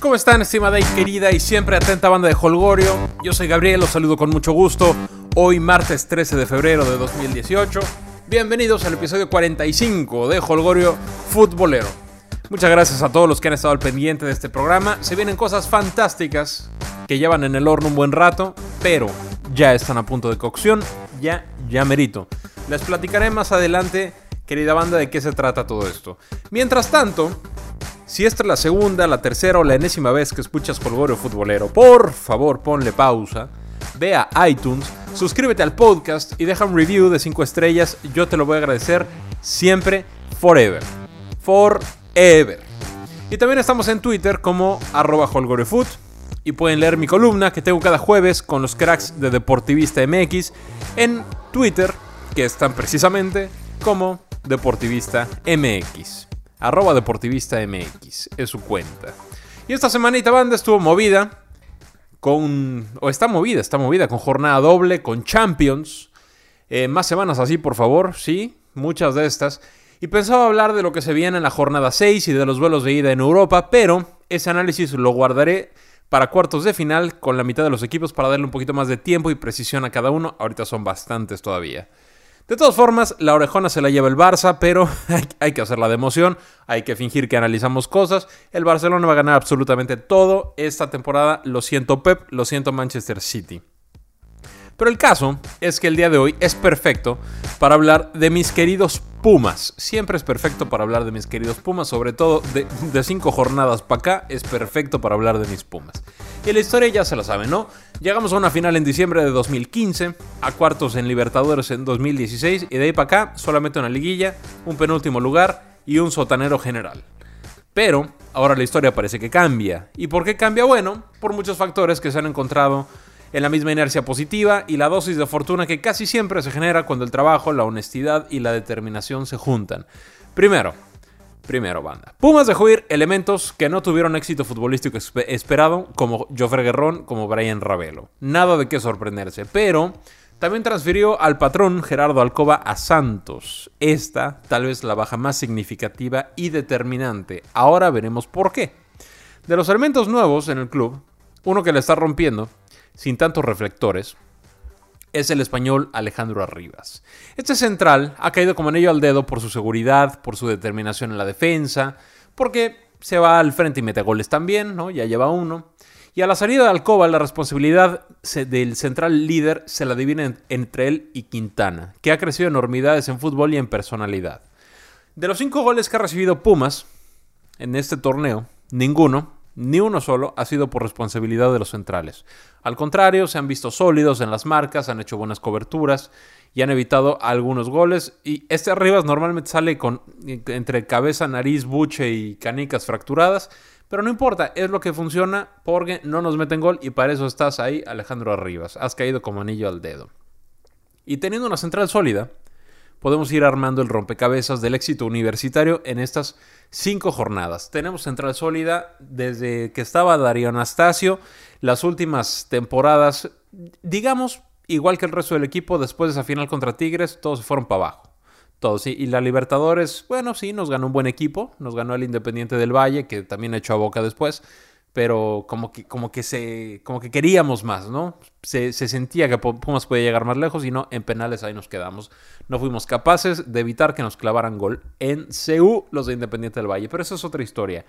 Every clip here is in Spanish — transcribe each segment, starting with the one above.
¿Cómo están, estimada y querida y siempre atenta banda de Holgorio? Yo soy Gabriel, los saludo con mucho gusto. Hoy, martes 13 de febrero de 2018. Bienvenidos al episodio 45 de Holgorio Futbolero. Muchas gracias a todos los que han estado al pendiente de este programa. Se vienen cosas fantásticas que llevan en el horno un buen rato, pero ya están a punto de cocción. Ya, ya merito. Les platicaré más adelante, querida banda, de qué se trata todo esto. Mientras tanto, si esta es la segunda, la tercera o la enésima vez que escuchas Folgorio Futbolero, por favor ponle pausa, ve a iTunes, suscríbete al podcast y deja un review de 5 estrellas. Yo te lo voy a agradecer siempre, forever. Forever. Y también estamos en Twitter como arroba. Y pueden leer mi columna que tengo cada jueves con los cracks de Deportivista MX en Twitter, que están precisamente como Deportivista MX arroba deportivista MX, es su cuenta. Y esta semanita banda estuvo movida con, o está movida, está movida con jornada doble, con Champions. Eh, más semanas así, por favor, sí, muchas de estas. Y pensaba hablar de lo que se viene en la jornada 6 y de los vuelos de ida en Europa, pero ese análisis lo guardaré para cuartos de final con la mitad de los equipos para darle un poquito más de tiempo y precisión a cada uno. Ahorita son bastantes todavía. De todas formas, la orejona se la lleva el Barça, pero hay, que hacerla de emoción, hay que fingir que analizamos cosas. El Barcelona va a ganar absolutamente todo esta temporada. Lo siento Pep, lo siento Manchester City. Pero el caso es que el día de hoy es perfecto para hablar de mis queridos Pumas. Siempre es perfecto para hablar de mis queridos Pumas, sobre todo de, cinco jornadas para acá, es perfecto para hablar de mis Pumas. Y la historia ya se la sabe, ¿no? Llegamos a una final en diciembre de 2015, a cuartos en Libertadores en 2016 y de ahí para acá solamente una liguilla, un penúltimo lugar y un sotanero general. Pero ahora la historia parece que cambia. ¿Y por qué cambia? Bueno, por muchos factores que se han encontrado en la misma inercia positiva y la dosis de fortuna que casi siempre se genera cuando el trabajo, la honestidad y la determinación se juntan. Primero, primero banda. Pumas dejó ir elementos que no tuvieron éxito futbolístico esperado, como Joffre Guerrón, como Brian Ravelo. Nada de qué sorprenderse, pero también transfirió al patrón Gerardo Alcoba a Santos. Esta tal vez la baja más significativa y determinante. Ahora veremos por qué. De los elementos nuevos en el club, uno que le está rompiendo sin tantos reflectores, es el español Alejandro Arribas. Este central ha caído como anillo al dedo por su seguridad, por su determinación en la defensa, porque se va al frente y mete goles también, ¿no? Ya lleva uno. Y a la salida de Alcoba, la responsabilidad del central líder se la divide entre él y Quintana, que ha crecido enormidades en fútbol y en personalidad. De los cinco goles que ha recibido Pumas en este torneo, ninguno ni uno solo ha sido por responsabilidad de los centrales. Al contrario, se han visto sólidos en las marcas, han hecho buenas coberturas y han evitado algunos goles. Y este Arribas normalmente sale con entre cabeza, nariz, buche y canicas fracturadas. Pero no importa, es lo que funciona porque no nos meten gol y para eso estás ahí, Alejandro Arribas. Has caído como anillo al dedo. Y teniendo una central sólida, podemos ir armando el rompecabezas del éxito universitario en estas cinco jornadas. Tenemos central sólida desde que estaba Darío Anastasio. Las últimas temporadas, digamos, igual que el resto del equipo, después de esa final contra Tigres, todos se fueron para abajo. Todos. Y la Libertadores, bueno, sí, nos ganó un buen equipo. Nos ganó el Independiente del Valle, que también echó a boca después pero como que, como que, se, como que queríamos más, ¿no? Se, sentía que Pumas podía llegar más lejos y no, en penales ahí nos quedamos. No fuimos capaces de evitar que nos clavaran gol en CU los de Independiente del Valle, pero eso es otra historia.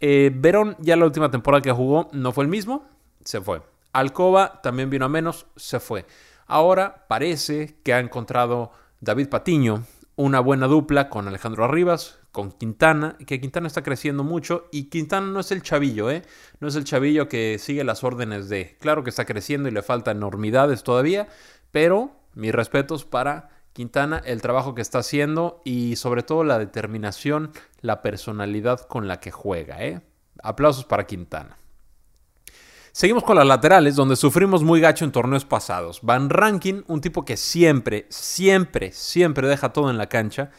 Eh, Verón ya la última temporada que jugó no fue el mismo, se fue. Alcoba también vino a menos, se fue. Ahora parece que ha encontrado David Patiño una buena dupla con Alejandro Arribas, con Quintana, que Quintana está creciendo mucho y Quintana no es el chavillo, ¿eh? No es el chavillo que sigue las órdenes de... Claro que está creciendo y le faltan enormidades todavía, pero mis respetos para Quintana, el trabajo que está haciendo y sobre todo la determinación, la personalidad con la que juega, ¿eh? Aplausos para Quintana. Seguimos con las laterales, donde sufrimos muy gacho en torneos pasados. Van Rankin, un tipo que siempre, siempre, siempre deja todo en la cancha,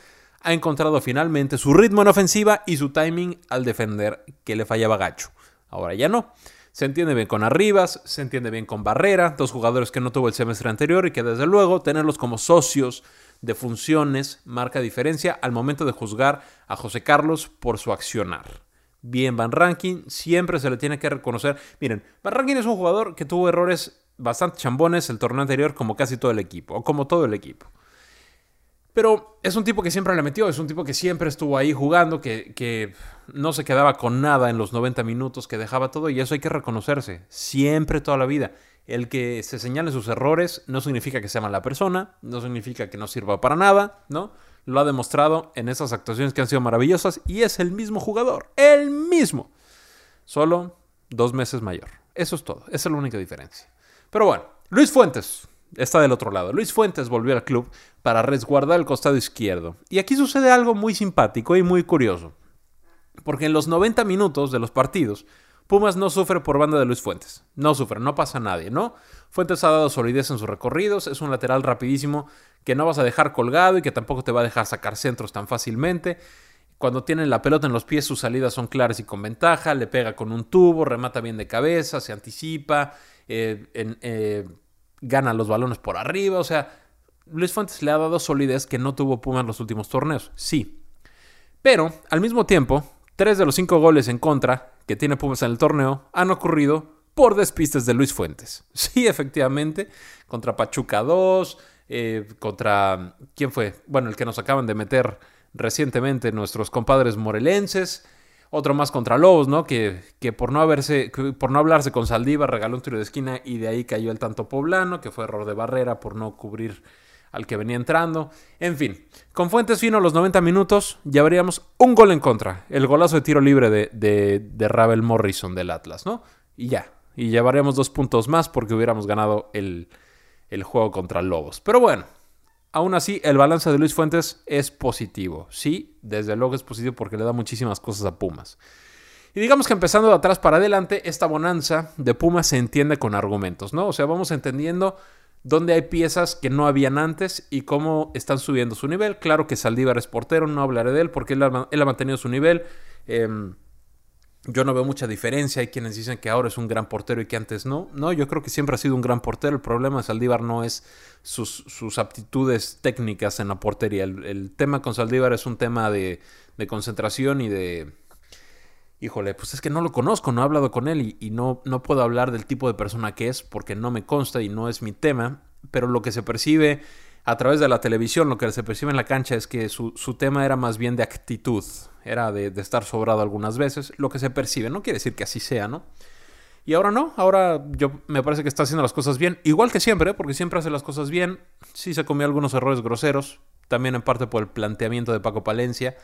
ha encontrado finalmente su ritmo en ofensiva y su timing al defender, que le fallaba gacho. Ahora ya no. Se entiende bien con Arribas, se entiende bien con Barrera, dos jugadores que no tuvo el semestre anterior y que desde luego tenerlos como socios de funciones marca diferencia al momento de juzgar a José Carlos por su accionar. Bien Van Rankin, siempre se le tiene que reconocer. Miren, Van Rankin es un jugador que tuvo errores bastante chambones el torneo anterior como casi todo el equipo, o como todo el equipo. Pero es un tipo que siempre le metió, es un tipo que siempre estuvo ahí jugando, que, que, no se quedaba con nada en los 90 minutos, que dejaba todo y eso hay que reconocerse, siempre toda la vida. El que se señale sus errores no significa que sea mala persona, no significa que no sirva para nada, ¿no? Lo ha demostrado en esas actuaciones que han sido maravillosas y es el mismo jugador, el mismo. Solo dos meses mayor. Eso es todo, esa es la única diferencia. Pero bueno, Luis Fuentes está del otro lado. Luis Fuentes volvió al club para resguardar el costado izquierdo. Y aquí sucede algo muy simpático y muy curioso. Porque en los 90 minutos de los partidos, Pumas no sufre por banda de Luis Fuentes. No sufre, no pasa nadie, ¿no? Fuentes ha dado solidez en sus recorridos, es un lateral rapidísimo que no vas a dejar colgado y que tampoco te va a dejar sacar centros tan fácilmente. Cuando tiene la pelota en los pies, sus salidas son claras y con ventaja, le pega con un tubo, remata bien de cabeza, se anticipa, eh, eh, gana los balones por arriba, o sea, Luis Fuentes le ha dado solidez que no tuvo Pumas en los últimos torneos, sí. Pero, al mismo tiempo, tres de los cinco goles en contra que tiene Pumas en el torneo han ocurrido por despistes de Luis Fuentes. Sí, efectivamente, contra Pachuca 2, eh, contra... ¿Quién fue? Bueno, el que nos acaban de meter recientemente nuestros compadres morelenses. Otro más contra Lobos, ¿no? Que, que por no haberse, por no hablarse con Saldívar, regaló un tiro de esquina y de ahí cayó el tanto poblano, que fue error de barrera por no cubrir al que venía entrando. En fin, con Fuentes fino los 90 minutos, ya veríamos un gol en contra. El golazo de tiro libre de, de, de Ravel Morrison del Atlas, ¿no? Y ya. Y llevaríamos dos puntos más porque hubiéramos ganado el, el juego contra Lobos. Pero bueno, aún así, el balance de Luis Fuentes es positivo. Sí, desde luego es positivo porque le da muchísimas cosas a Pumas. Y digamos que empezando de atrás para adelante, esta bonanza de Pumas se entiende con argumentos, ¿no? O sea, vamos entendiendo dónde hay piezas que no habían antes y cómo están subiendo su nivel. Claro que Saldívar es portero, no hablaré de él porque él ha, mantenido su nivel. Eh, yo no veo mucha diferencia. Hay quienes dicen que ahora es un gran portero y que antes no. No, yo creo que siempre ha sido un gran portero. El problema de Saldívar no es sus, aptitudes técnicas en la portería. El, el, tema con Saldívar es un tema de, de, concentración y de... Híjole, pues es que no lo conozco, no he hablado con él y, y no, no puedo hablar del tipo de persona que es porque no me consta y no es mi tema. Pero lo que se percibe a través de la televisión, lo que se percibe en la cancha es que su, su tema era más bien de actitud, era de, estar sobrado algunas veces, lo que se percibe, no quiere decir que así sea, ¿no? Y ahora no, ahora yo me parece que está haciendo las cosas bien, igual que siempre, ¿eh? porque siempre hace las cosas bien, sí se comió algunos errores groseros, también en parte por el planteamiento de Paco Palencia,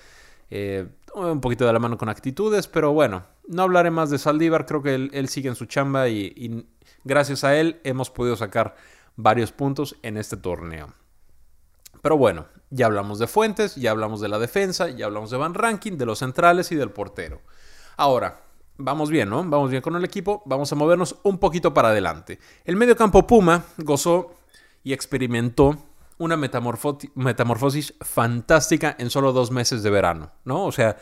eh, un poquito de la mano con actitudes, pero bueno, no hablaré más de Saldívar, creo que él, sigue en su chamba y gracias a él hemos podido sacar varios puntos en este torneo. Pero bueno, ya hablamos de Fuentes, ya hablamos de la defensa, ya hablamos de Van Ranking, de los centrales y del portero. Ahora, vamos bien, ¿no? Vamos bien con el equipo, vamos a movernos un poquito para adelante. El medio campo Puma gozó y experimentó una metamorfosis fantástica en solo dos meses de verano, ¿no? O sea,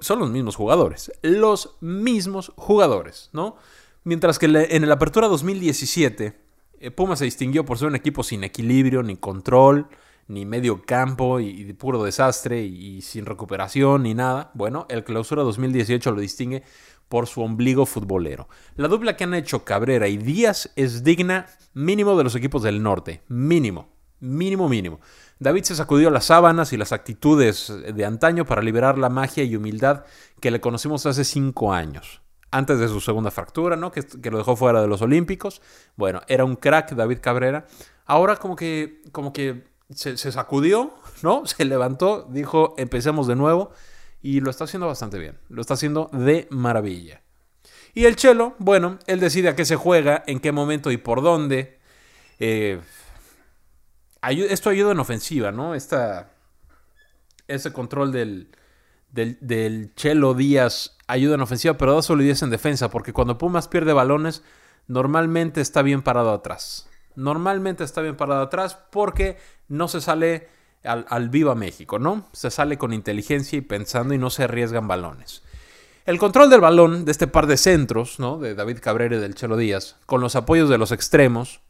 son los mismos jugadores, los mismos jugadores, ¿no? Mientras que en la apertura 2017 eh, Puma se distinguió por ser un equipo sin equilibrio, ni control, ni medio campo y, y puro desastre y, y, sin recuperación ni nada. Bueno, el clausura 2018 lo distingue por su ombligo futbolero. La dupla que han hecho Cabrera y Díaz es digna mínimo de los equipos del norte. Mínimo, mínimo, mínimo. David se sacudió las sábanas y las actitudes de antaño para liberar la magia y humildad que le conocimos hace cinco años antes de su segunda fractura, ¿no? Que, lo dejó fuera de los Olímpicos. Bueno, era un crack David Cabrera. Ahora como que, como que se, se, sacudió, ¿no? Se levantó, dijo, empecemos de nuevo. Y lo está haciendo bastante bien. Lo está haciendo de maravilla. Y el Chelo, bueno, él decide a qué se juega, en qué momento y por dónde. Eh, esto ayuda en ofensiva, ¿no? Esta, ese control del, del, del Chelo Díaz ayuda en ofensiva, pero da solidez en defensa, porque cuando Pumas pierde balones, normalmente está bien parado atrás. Normalmente está bien parado atrás porque no se sale al, al viva México, ¿no? Se sale con inteligencia y pensando y no se arriesgan balones. El control del balón de este par de centros, ¿no? De David Cabrera y del Chelo Díaz, con los apoyos de los extremos,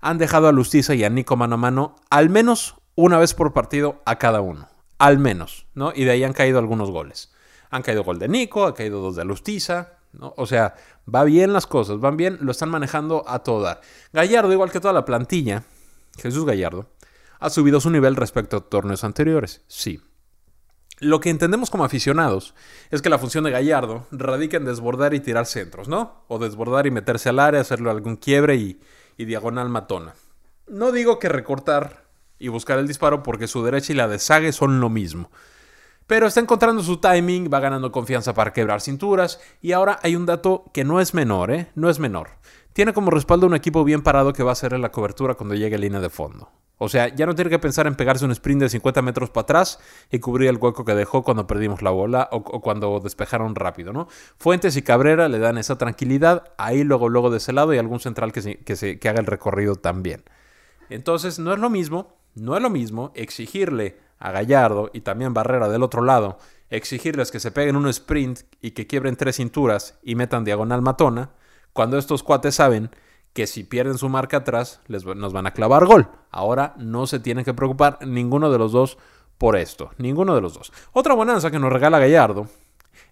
han dejado a Lustiza y a Nico mano a mano al menos una vez por partido a cada uno. Al menos, ¿no? Y de ahí han caído algunos goles. Han caído gol de Nico, ha caído dos de Alustiza, ¿no? O sea, va bien las cosas, van bien, lo están manejando a toda. Gallardo, igual que toda la plantilla, Jesús Gallardo, ha subido su nivel respecto a torneos anteriores, sí. Lo que entendemos como aficionados es que la función de Gallardo radica en desbordar y tirar centros, ¿no? O desbordar y meterse al área, hacerle algún quiebre y, y diagonal matona. No digo que recortar y buscar el disparo porque su derecha y la de Sage son lo mismo. Pero está encontrando su timing, va ganando confianza para quebrar cinturas y ahora hay un dato que no es menor, ¿eh? No es menor. Tiene como respaldo un equipo bien parado que va a hacerle la cobertura cuando llegue a línea de fondo. O sea, ya no tiene que pensar en pegarse un sprint de 50 metros para atrás y cubrir el hueco que dejó cuando perdimos la bola o, cuando despejaron rápido, ¿no? Fuentes y Cabrera le dan esa tranquilidad, ahí luego, luego de ese lado y algún central que, que, se, que haga el recorrido también. Entonces, no es lo mismo, no es lo mismo exigirle a Gallardo y también Barrera del otro lado, exigirles que se peguen un sprint y que quiebren tres cinturas y metan diagonal matona, cuando estos cuates saben que si pierden su marca atrás les, nos van a clavar gol. Ahora no se tienen que preocupar ninguno de los dos por esto, ninguno de los dos. Otra bonanza que nos regala Gallardo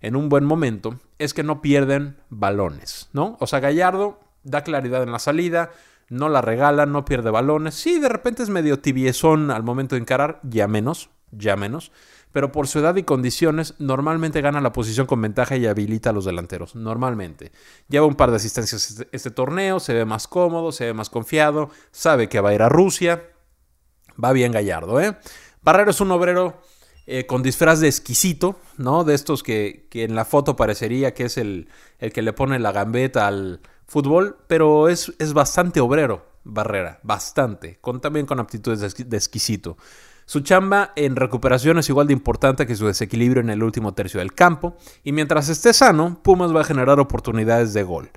en un buen momento es que no pierden balones, ¿no? O sea, Gallardo da claridad en la salida, no la regala, no pierde balones. Sí, de repente es medio tibiezón al momento de encarar, ya menos, ya menos. Pero por su edad y condiciones, normalmente gana la posición con ventaja y habilita a los delanteros. Normalmente. Lleva un par de asistencias este, este, torneo, se ve más cómodo, se ve más confiado, sabe que va a ir a Rusia. Va bien Gallardo, ¿eh? Barrero es un obrero eh, con disfraz de exquisito, ¿no? De estos que, que en la foto parecería que es el, el que le pone la gambeta al, fútbol, pero es, es bastante obrero Barrera, bastante, con, también con aptitudes de, exquisito. Su chamba en recuperación es igual de importante que su desequilibrio en el último tercio del campo, y mientras esté sano, Pumas va a generar oportunidades de gol.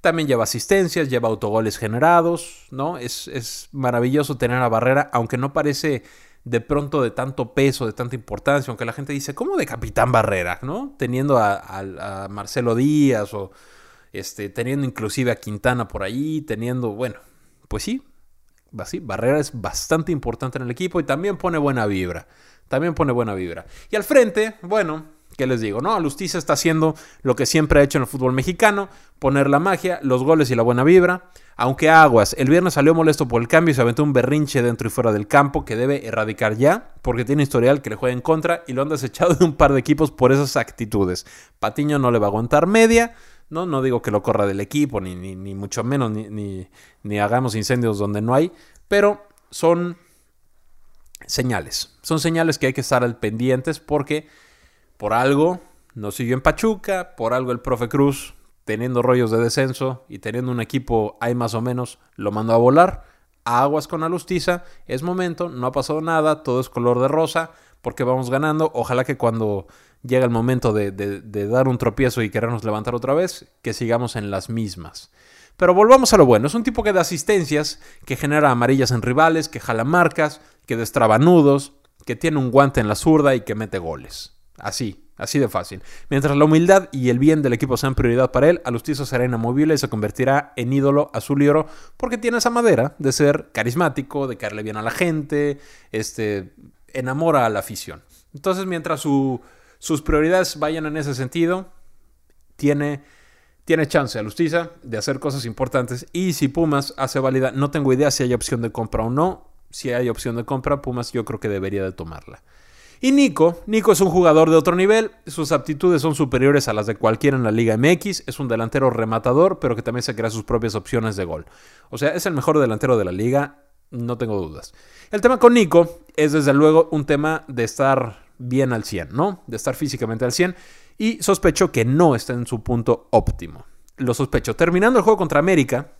También lleva asistencias, lleva autogoles generados, ¿no? Es, es maravilloso tener a Barrera, aunque no parece de pronto de tanto peso, de tanta importancia, aunque la gente dice, ¿cómo de capitán Barrera? ¿no? Teniendo a, a Marcelo Díaz o, este, teniendo inclusive a Quintana por ahí, teniendo, bueno, pues sí, así, Barrera es bastante importante en el equipo y también pone buena vibra, también pone buena vibra. Y al frente, bueno, ¿qué les digo? No, Alustiza está haciendo lo que siempre ha hecho en el fútbol mexicano, poner la magia, los goles y la buena vibra. Aunque Aguas el viernes salió molesto por el cambio y se aventó un berrinche dentro y fuera del campo que debe erradicar ya, porque tiene historial que le juega en contra y lo han desechado de un par de equipos por esas actitudes. Patiño no le va a aguantar media. No, no digo que lo corra del equipo, ni, ni, mucho menos, ni, ni, hagamos incendios donde no hay, pero son señales. Son señales que hay que estar al pendientes porque por algo no siguió en Pachuca, por algo el profe Cruz, teniendo rollos de descenso y teniendo un equipo ahí más o menos, lo mandó a volar. aguas con Alustiza, es momento, no ha pasado nada, todo es color de rosa, porque vamos ganando. Ojalá que cuando llega el momento de, dar un tropiezo y querernos levantar otra vez, que sigamos en las mismas. Pero volvamos a lo bueno. Es un tipo que da asistencias, que genera amarillas en rivales, que jala marcas, que destraba nudos, que tiene un guante en la zurda y que mete goles. Así, así de fácil. Mientras la humildad y el bien del equipo sean prioridad para él, Alustizo será inamovible y se convertirá en ídolo azul y oro porque tiene esa madera de ser carismático, de caerle bien a la gente, este, enamora a la afición. Entonces, mientras su sus prioridades vayan en ese sentido, tiene, tiene chance a Lustiza de hacer cosas importantes. Y si Pumas hace válida, no tengo idea si hay opción de compra o no. Si hay opción de compra, Pumas yo creo que debería de tomarla. Y Nico, Nico es un jugador de otro nivel, sus aptitudes son superiores a las de cualquiera en la Liga MX, es un delantero rematador, pero que también se crea sus propias opciones de gol. O sea, es el mejor delantero de la liga, no tengo dudas. El tema con Nico es desde luego un tema de estar bien al 100, ¿no? De estar físicamente al 100. Y sospecho que no está en su punto óptimo. Lo sospecho. Terminando el juego contra América,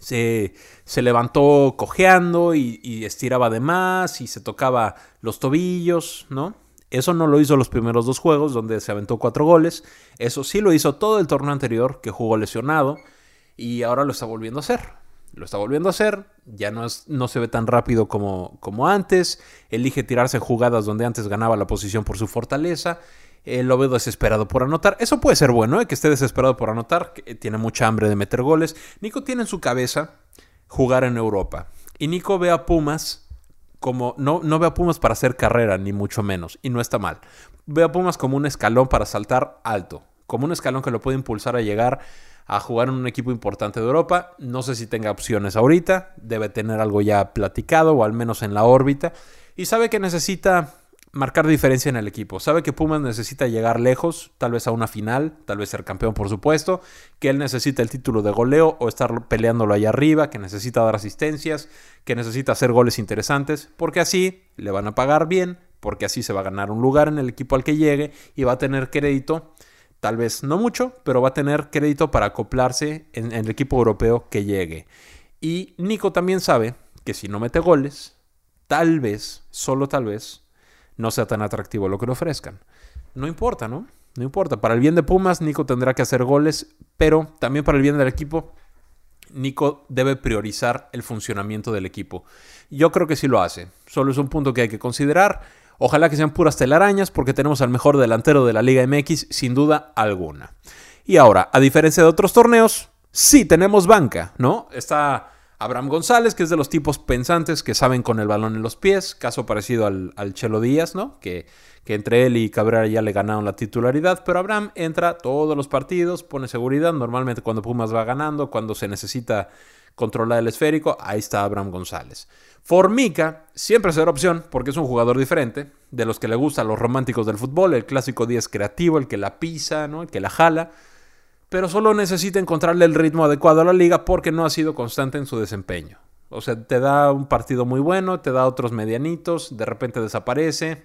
se, se levantó cojeando y, estiraba de más y se tocaba los tobillos, ¿no? Eso no lo hizo los primeros dos juegos, donde se aventó cuatro goles. Eso sí lo hizo todo el torneo anterior, que jugó lesionado. Y ahora lo está volviendo a hacer lo está volviendo a hacer, ya no, es, no se ve tan rápido como, como antes, elige tirarse jugadas donde antes ganaba la posición por su fortaleza, eh, lo veo desesperado por anotar, eso puede ser bueno, eh, que esté desesperado por anotar, que tiene mucha hambre de meter goles, Nico tiene en su cabeza jugar en Europa, y Nico ve a Pumas como, no, no veo a Pumas para hacer carrera, ni mucho menos, y no está mal. Veo a Pumas como un escalón para saltar alto, como un escalón que lo puede impulsar a llegar a jugar en un equipo importante de Europa. No sé si tenga opciones ahorita, debe tener algo ya platicado o al menos en la órbita. Y sabe que necesita marcar diferencia en el equipo. Sabe que Pumas necesita llegar lejos, tal vez a una final, tal vez ser campeón por supuesto, que él necesita el título de goleo o estar peleándolo ahí arriba, que necesita dar asistencias, que necesita hacer goles interesantes, porque así le van a pagar bien, porque así se va a ganar un lugar en el equipo al que llegue y va a tener crédito, tal vez no mucho, pero va a tener crédito para acoplarse en, el equipo europeo que llegue. Y Nico también sabe que si no mete goles, tal vez, solo tal vez, no sea tan atractivo lo que le ofrezcan. No importa, ¿no? No importa. Para el bien de Pumas, Nico tendrá que hacer goles, pero también para el bien del equipo, Nico debe priorizar el funcionamiento del equipo. Yo creo que sí lo hace. Solo es un punto que hay que considerar. Ojalá que sean puras telarañas porque tenemos al mejor delantero de la Liga MX sin duda alguna. Y ahora, a diferencia de otros torneos, sí tenemos banca, ¿no? Está Abraham González, que es de los tipos pensantes que saben con el balón en los pies, caso parecido al, Chelo Díaz, ¿no? Que, que, entre él y Cabrera ya le ganaron la titularidad, pero Abraham entra todos los partidos, pone seguridad, normalmente cuando Pumas va ganando, cuando se necesita controlar el esférico, ahí está Abraham González. Formica siempre será opción porque es un jugador diferente, de los que le gustan los románticos del fútbol, el clásico 10 creativo, el que la pisa, ¿no? el que la jala pero solo necesita encontrarle el ritmo adecuado a la liga porque no ha sido constante en su desempeño. O sea, te da un partido muy bueno, te da otros medianitos, de repente desaparece.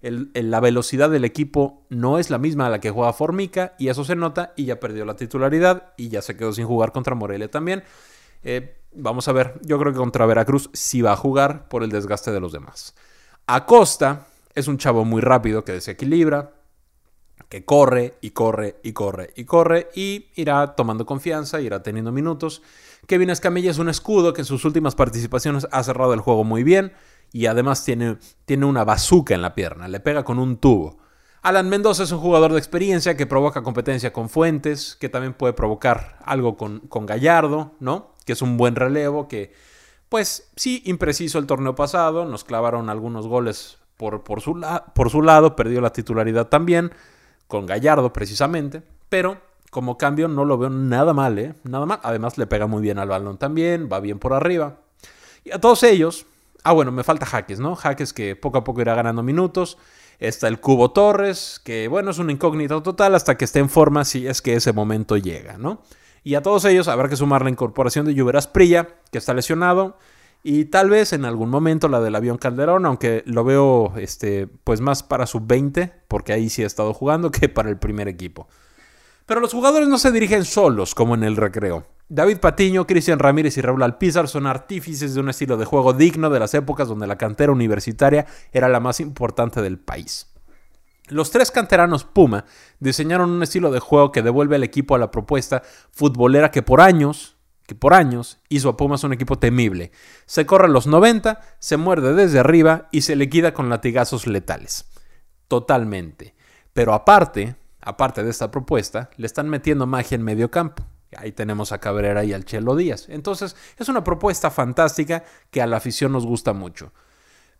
la velocidad del equipo no es la misma a la que juega Formica y eso se nota y ya perdió la titularidad y ya se quedó sin jugar contra Morelia también. Eh, vamos a ver, yo creo que contra Veracruz sí va a jugar por el desgaste de los demás. Acosta es un chavo muy rápido que desequilibra, que corre y corre y corre y corre y irá tomando confianza, irá teniendo minutos. Kevin Escamilla es un escudo que en sus últimas participaciones ha cerrado el juego muy bien y además tiene, tiene una bazuca en la pierna, le pega con un tubo. Alan Mendoza es un jugador de experiencia que provoca competencia con Fuentes, que también puede provocar algo con, con Gallardo, ¿no? Que es un buen relevo, que pues sí, impreciso el torneo pasado, nos clavaron algunos goles por, por, su, por su lado, perdió la titularidad también con Gallardo precisamente, pero como cambio no lo veo nada mal, ¿eh? Nada mal. Además le pega muy bien al balón también, va bien por arriba. Y a todos ellos, ah bueno, me falta Jaques, ¿no? Jaques que poco a poco irá ganando minutos. Está el Cubo Torres, que bueno, es un incógnito total hasta que esté en forma si es que ese momento llega, ¿no? Y a todos ellos habrá que sumar la incorporación de Lluveras Prilla, que está lesionado, y tal vez en algún momento la del avión Calderón, aunque lo veo este, pues más para sub-20, porque ahí sí ha estado jugando, que para el primer equipo. Pero los jugadores no se dirigen solos como en el recreo. David Patiño, Cristian Ramírez y Raúl Alpizar son artífices de un estilo de juego digno de las épocas donde la cantera universitaria era la más importante del país. Los tres canteranos Puma diseñaron un estilo de juego que devuelve al equipo a la propuesta futbolera que por años que por años hizo a Pumas un equipo temible. Se corre a los 90, se muerde desde arriba y se liquida con latigazos letales. Totalmente. Pero aparte, aparte de esta propuesta, le están metiendo magia en medio campo. Ahí tenemos a Cabrera y al Chelo Díaz. Entonces, es una propuesta fantástica que a la afición nos gusta mucho.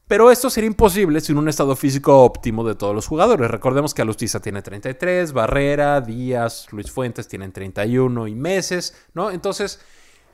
Pero esto sería imposible sin un estado físico óptimo de todos los jugadores. Recordemos que Alustiza tiene 33, Barrera, Díaz, Luis Fuentes tienen 31 y meses, ¿no? Entonces,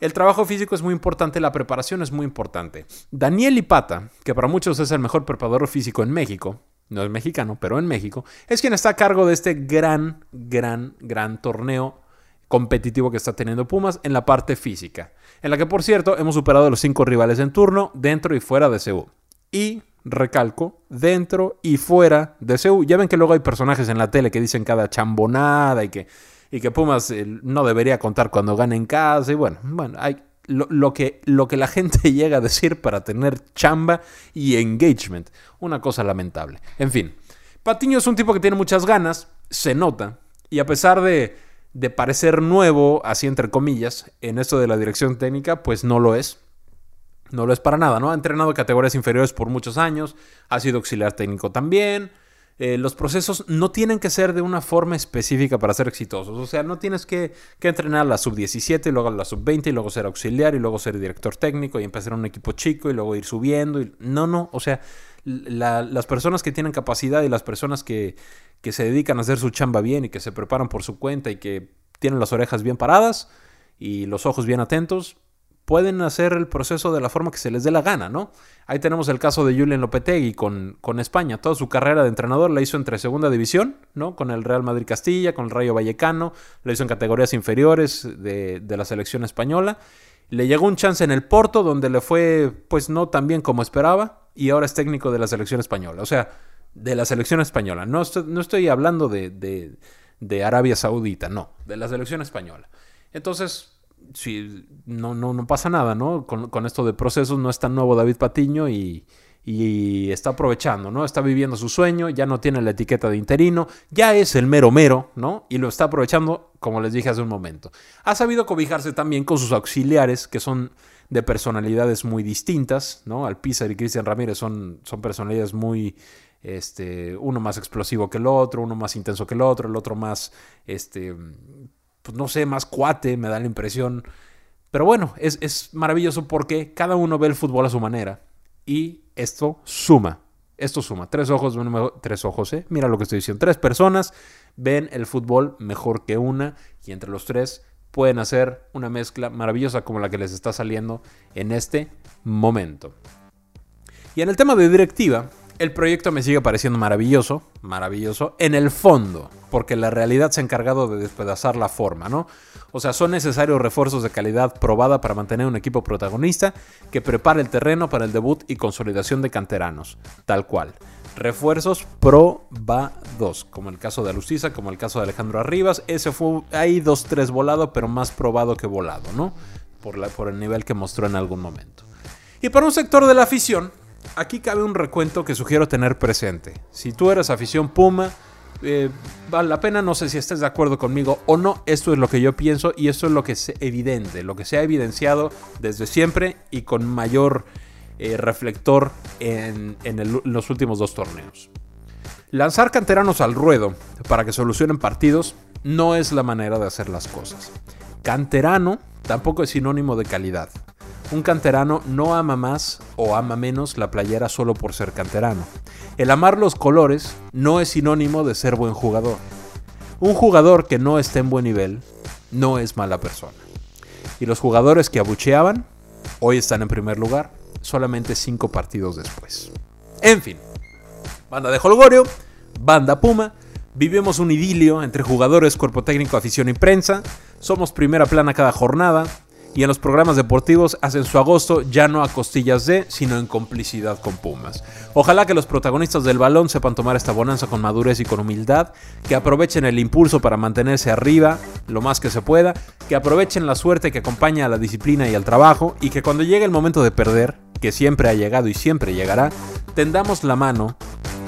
el trabajo físico es muy importante, la preparación es muy importante. Daniel Ipata, que para muchos es el mejor preparador físico en México, no es mexicano, pero en México, es quien está a cargo de este gran, gran, gran torneo competitivo que está teniendo Pumas en la parte física, en la que por cierto hemos superado los cinco rivales en turno dentro y fuera de Seúl y, recalco, dentro y fuera de Seúl. Ya ven que luego hay personajes en la tele que dicen cada chambonada y que, y que Pumas eh, no debería contar cuando gane en casa. Y bueno, bueno hay lo, que, lo que la gente llega a decir para tener chamba y engagement. Una cosa lamentable. En fin, Patiño es un tipo que tiene muchas ganas, se nota, y a pesar de, de parecer nuevo, así entre comillas, en esto de la dirección técnica, pues no lo es. No lo es para nada, ¿no? Ha entrenado categorías inferiores por muchos años, ha sido auxiliar técnico también, eh, los procesos no tienen que ser de una forma específica para ser exitosos. O sea, no tienes que, entrenar a la sub-17 y luego a la sub-20 y luego ser auxiliar y luego ser director técnico y empezar un equipo chico y luego ir subiendo. No, no, o sea, las personas que tienen capacidad y las personas que, que se dedican a hacer su chamba bien y que se preparan por su cuenta y que tienen las orejas bien paradas y los ojos bien atentos, pueden hacer el proceso de la forma que se les dé la gana, ¿no? Ahí tenemos el caso de Julian Lopetegui con, con España. Toda su carrera de entrenador la hizo entre segunda división, ¿no? Con el Real Madrid Castilla, con el Rayo Vallecano, la hizo en categorías inferiores de, de la selección española. Le llegó un chance en el Porto, donde le fue, pues no tan bien como esperaba, y ahora es técnico de la selección española. O sea, de la selección española. No estoy, no estoy hablando de, de, de Arabia Saudita, no, de la selección española. Entonces, sí, no, no, no pasa nada, ¿no? Con, esto de procesos no es tan nuevo David Patiño y, y, está aprovechando, ¿no? Está viviendo su sueño, ya no tiene la etiqueta de interino, ya es el mero mero, ¿no? Y lo está aprovechando, como les dije hace un momento. Ha sabido cobijarse también con sus auxiliares, que son de personalidades muy distintas, ¿no? Alpizar y Cristian Ramírez son, son personalidades muy, este, uno más explosivo que el otro, uno más intenso que el otro, el otro más, este, pues no sé, más cuate, me da la impresión. Pero bueno, es, maravilloso porque cada uno ve el fútbol a su manera. Y esto suma. Esto suma. Tres ojos, tres ojos, ¿eh? Mira lo que estoy diciendo. Tres personas ven el fútbol mejor que una. Y entre los tres pueden hacer una mezcla maravillosa como la que les está saliendo en este momento. Y en el tema de directiva, el proyecto me sigue pareciendo maravilloso, maravilloso, en el fondo, porque la realidad se ha encargado de despedazar la forma, ¿no? O sea, son necesarios refuerzos de calidad probada para mantener un equipo protagonista que prepare el terreno para el debut y consolidación de canteranos, tal cual. Refuerzos probados, como el caso de Alucisa, como el caso de Alejandro Arribas, ese fue ahí dos tres volado, pero más probado que volado, ¿no? Por, por el nivel que mostró en algún momento. Y para un sector de la afición, aquí cabe un recuento que sugiero tener presente. Si tú eres afición Puma, eh, vale la pena, no sé si estés de acuerdo conmigo o no, esto es lo que yo pienso y esto es lo que es evidente, lo que se ha evidenciado desde siempre y con mayor eh, reflector en, los últimos dos torneos. Lanzar canteranos al ruedo para que solucionen partidos no es la manera de hacer las cosas. Canterano tampoco es sinónimo de calidad. Un canterano no ama más o ama menos la playera solo por ser canterano. El amar los colores no es sinónimo de ser buen jugador. Un jugador que no esté en buen nivel no es mala persona. Y los jugadores que abucheaban hoy están en primer lugar, solamente cinco partidos después. En fin, banda de Holgorio, banda Puma, vivimos un idilio entre jugadores, cuerpo técnico, afición y prensa, somos primera plana cada jornada, y en los programas deportivos hacen su agosto ya no a costillas de, sino en complicidad con Pumas. Ojalá que los protagonistas del balón sepan tomar esta bonanza con madurez y con humildad, que aprovechen el impulso para mantenerse arriba lo más que se pueda, que aprovechen la suerte que acompaña a la disciplina y al trabajo y que cuando llegue el momento de perder, que siempre ha llegado y siempre llegará, tendamos la mano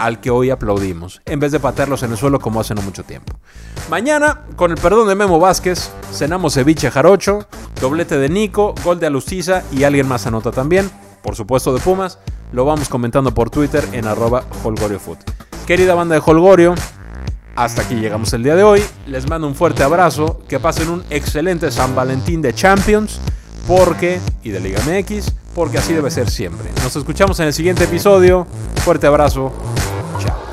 al que hoy aplaudimos, en vez de patearlos en el suelo como hace no mucho tiempo. Mañana, con el perdón de Memo Vázquez, cenamos ceviche jarocho, doblete de Nico, gol de Alustiza y alguien más anota también, por supuesto de Pumas, lo vamos comentando por Twitter en arroba holgoriofoot. Querida banda de Holgorio, hasta aquí llegamos el día de hoy, les mando un fuerte abrazo, que pasen un excelente San Valentín de Champions, porque, y de Liga MX, porque así debe ser siempre. Nos escuchamos en el siguiente episodio. Fuerte abrazo. Chao.